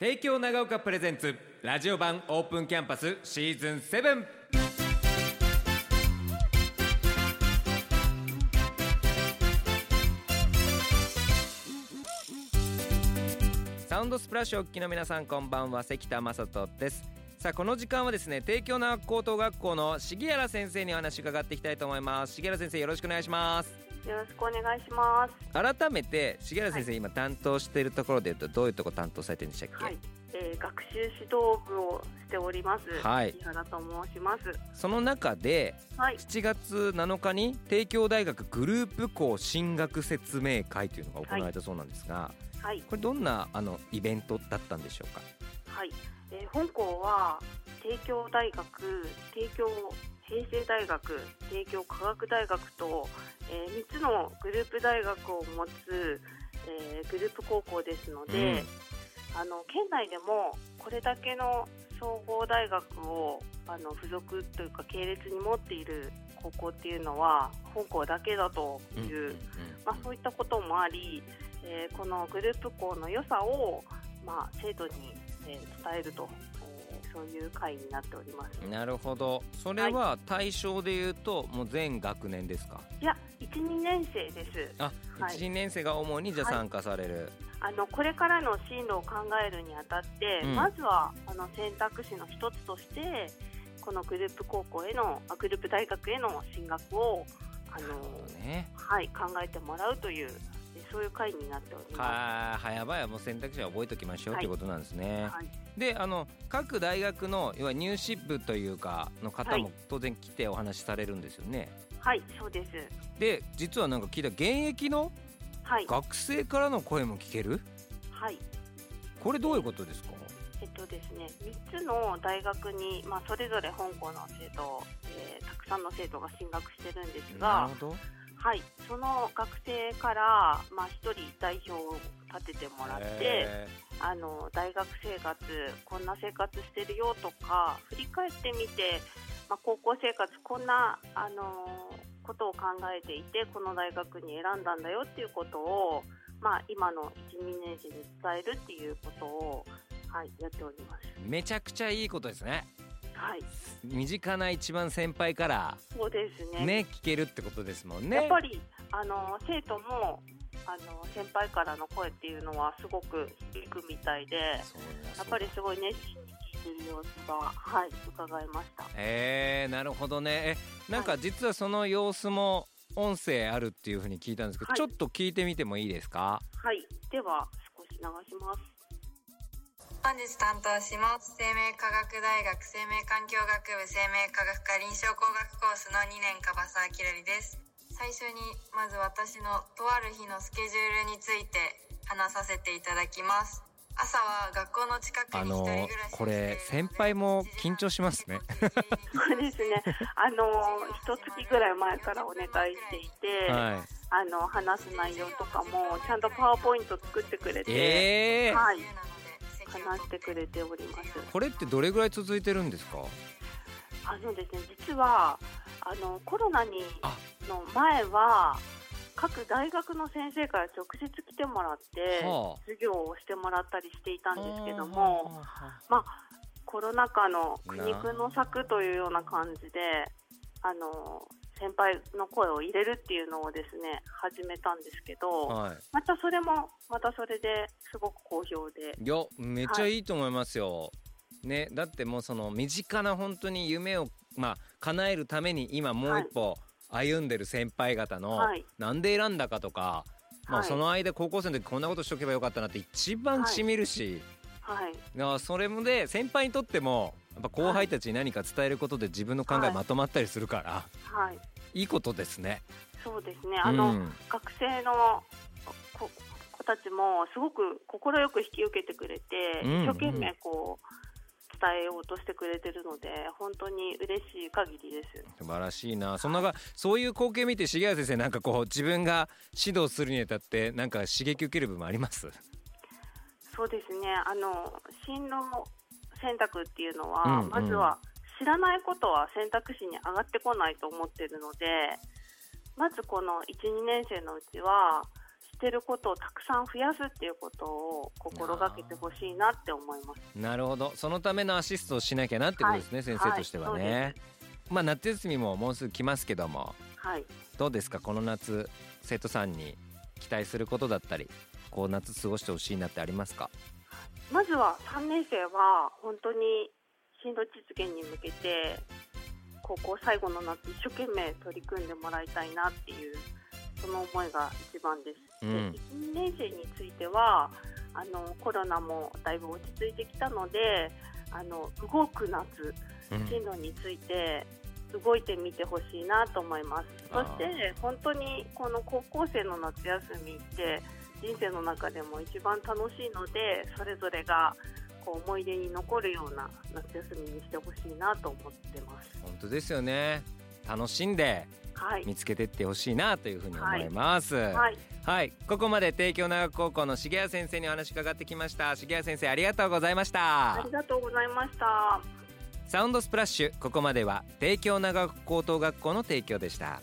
帝京長岡プレゼンツラジオ版オープンキャンパスシーズン7サウンドスプラッシュお聞きの皆さんこんばんは。関田正人です。さあこの時間はですね帝京長岡高等学校の重原先生にお話伺っていきたいと思います。重原先生よろしくお願いします。よろしくお願いします。改めて重原先生、今担当しているところでいうとどういうところ担当されてるんでしたっけ、はい、えー、学習指導部をしております。はい。木原と申します。その中ではい、7月7日に帝京大学グループ校進学説明会というのが行われたそうなんですが、はい、これどんなあのイベントだったんでしょうか？はい、えー、本校は帝京大学、帝京平成大学、帝京科学大学と、えー、3つのグループ大学を持つ、えー、グループ高校ですので、あの県内でもこれだけの総合大学をあの付属というか系列に持っている高校っていうのは本校だけだという、まあ、そういったこともあり、えーこのグループ校の良さを、まあ、生徒に、えー伝えると、えーそういう会になっております。なるほど。それは対象でいうともう全学年ですか？いや、1、2年生です。あ、はい。1、2年生が主にじゃ参加される、あのこれからの進路を考えるにあたって、うん。まずはあの選択肢の一つとしてこのグループ高校へのあグループ大学への進学をあの、ね。はい、考えてもらうというえそういう会になっておりまは早々もう選択肢は覚えておきましょう、はい。ってことなんですね。す。、はい、であの各大学の要は入試部というかの方もはい。当然来てお話しされるんですよね。はい、そうです。で実はなんか聞いた現役のはい、学生からの声も聞ける？はい、これどういうことですか？えっとですね、3つの大学に、まあ、それぞれ本校の生徒、えーたくさんの生徒が進学してるんですながる、ほどはい、その学生から、まあ、1人代表を立ててもらって、へあの大学生活こんな生活してるよとか振り返ってみて、まあ、高校生活こんなあのことを考えていてこの大学に選んだんだよっていうことを、まあ、今の12年生に伝えるっていうことを、はい、やっております。ーめちゃくちゃいいことですねはい、身近な一番先輩からそうですね。ね聞けるってことですもんね。やっぱりあの生徒もあの先輩からの声っていうのはすごく響くみたいでやっぱりすごい熱心に聞いてる様子が、はい、伺いました。えー、なるほどね。えなんか実はその様子も音声あるっていうふうに聞いたんですけど、はい。ちょっと聞いてみてもいいですか？はい、では少し流します。本日担当します。生命科学大学生命環境学部生命科学科臨床工学コースの2年樺沢きらりです。最初にまず私のとある日のスケジュールについて話させていただきます。朝は学校の近くに一人暮らしをしているのでこれ先輩も緊張しますね。そうですね。あの一月ぐらい前からお願いしていて、はあの話す内容とかもちゃんとパワーポイント作ってくれいて、えー、はい、話してくれております。これってどれぐらい続いてるんですか？あのですね、実はあのコロナにあの前は各大学の先生から直接来てもらって、はあ授業をしてもらったりしていたんですけども。はあはあまあ、コロナ禍の苦肉の策というような感じで、あの先輩の声を入れるっていうのをですね始めたんですけど、はい。またそれもまたそれですごく好評で、い。やめっちゃいいと思いますよ。ねだってもうその身近な本当に夢をまあ叶えるために今もう一歩歩んでる先輩方の、はい。なんで選んだかとか、まあはい。その間高校生の時こんなことしとけばよかったなって一番しみるし、はい、だからそれもで先輩にとってもやっぱ後輩たちに何か伝えることで自分の考えまとまったりするから、はい、い、いことですね。そうですね。あの、うん。学生の子子たちもすごく快く引き受けてくれて、うん。一生懸命こう伝えようとしてくれてるので本当に嬉しい限りです。素晴らしいな。そんながそういう光景見て重谷先生なんかこう自分が指導するにあたってなんか刺激受ける部分あります？そうですね。あの進路選択っていうのは、うんうん。まずは知らないことは選択肢に上がってこないと思ってるのでまずこの12年生のうちは知っってることをたくさん増やすっていうことを心がけてほしいなって思います。なるほど。そのためのアシストをしなきゃなってことですね、はい、先生としてはね、はい、まあ夏休みももうすぐ来ますけども、はい、どうですか？この夏生徒さんに期待することだったりこう夏過ごしてほしいなってありますか？まずは3年生は本当に進路実現に向けて高校最後の夏一生懸命取り組んでもらいたいなっていうその思いが一番です。うん、で1年生についてはあのコロナもだいぶ落ち着いてきたのであの動く夏進路について動いてみてほしいなと思います。そして本当にこの高校生の夏休みって人生の中でも一番楽しいのでそれぞれがこう思い出に残るような夏休みにしてほしいなと思ってます。本当ですよね。楽しんで見つけていってほしいなというふうに思います、はい、はい。はい、ここまで帝京長岡高校の重谷先生にお話伺ってきました。重谷先生ありがとうございました。ありがとうございました。サウンドスプラッシュ。ここまでは帝京長岡高等学校の提供でした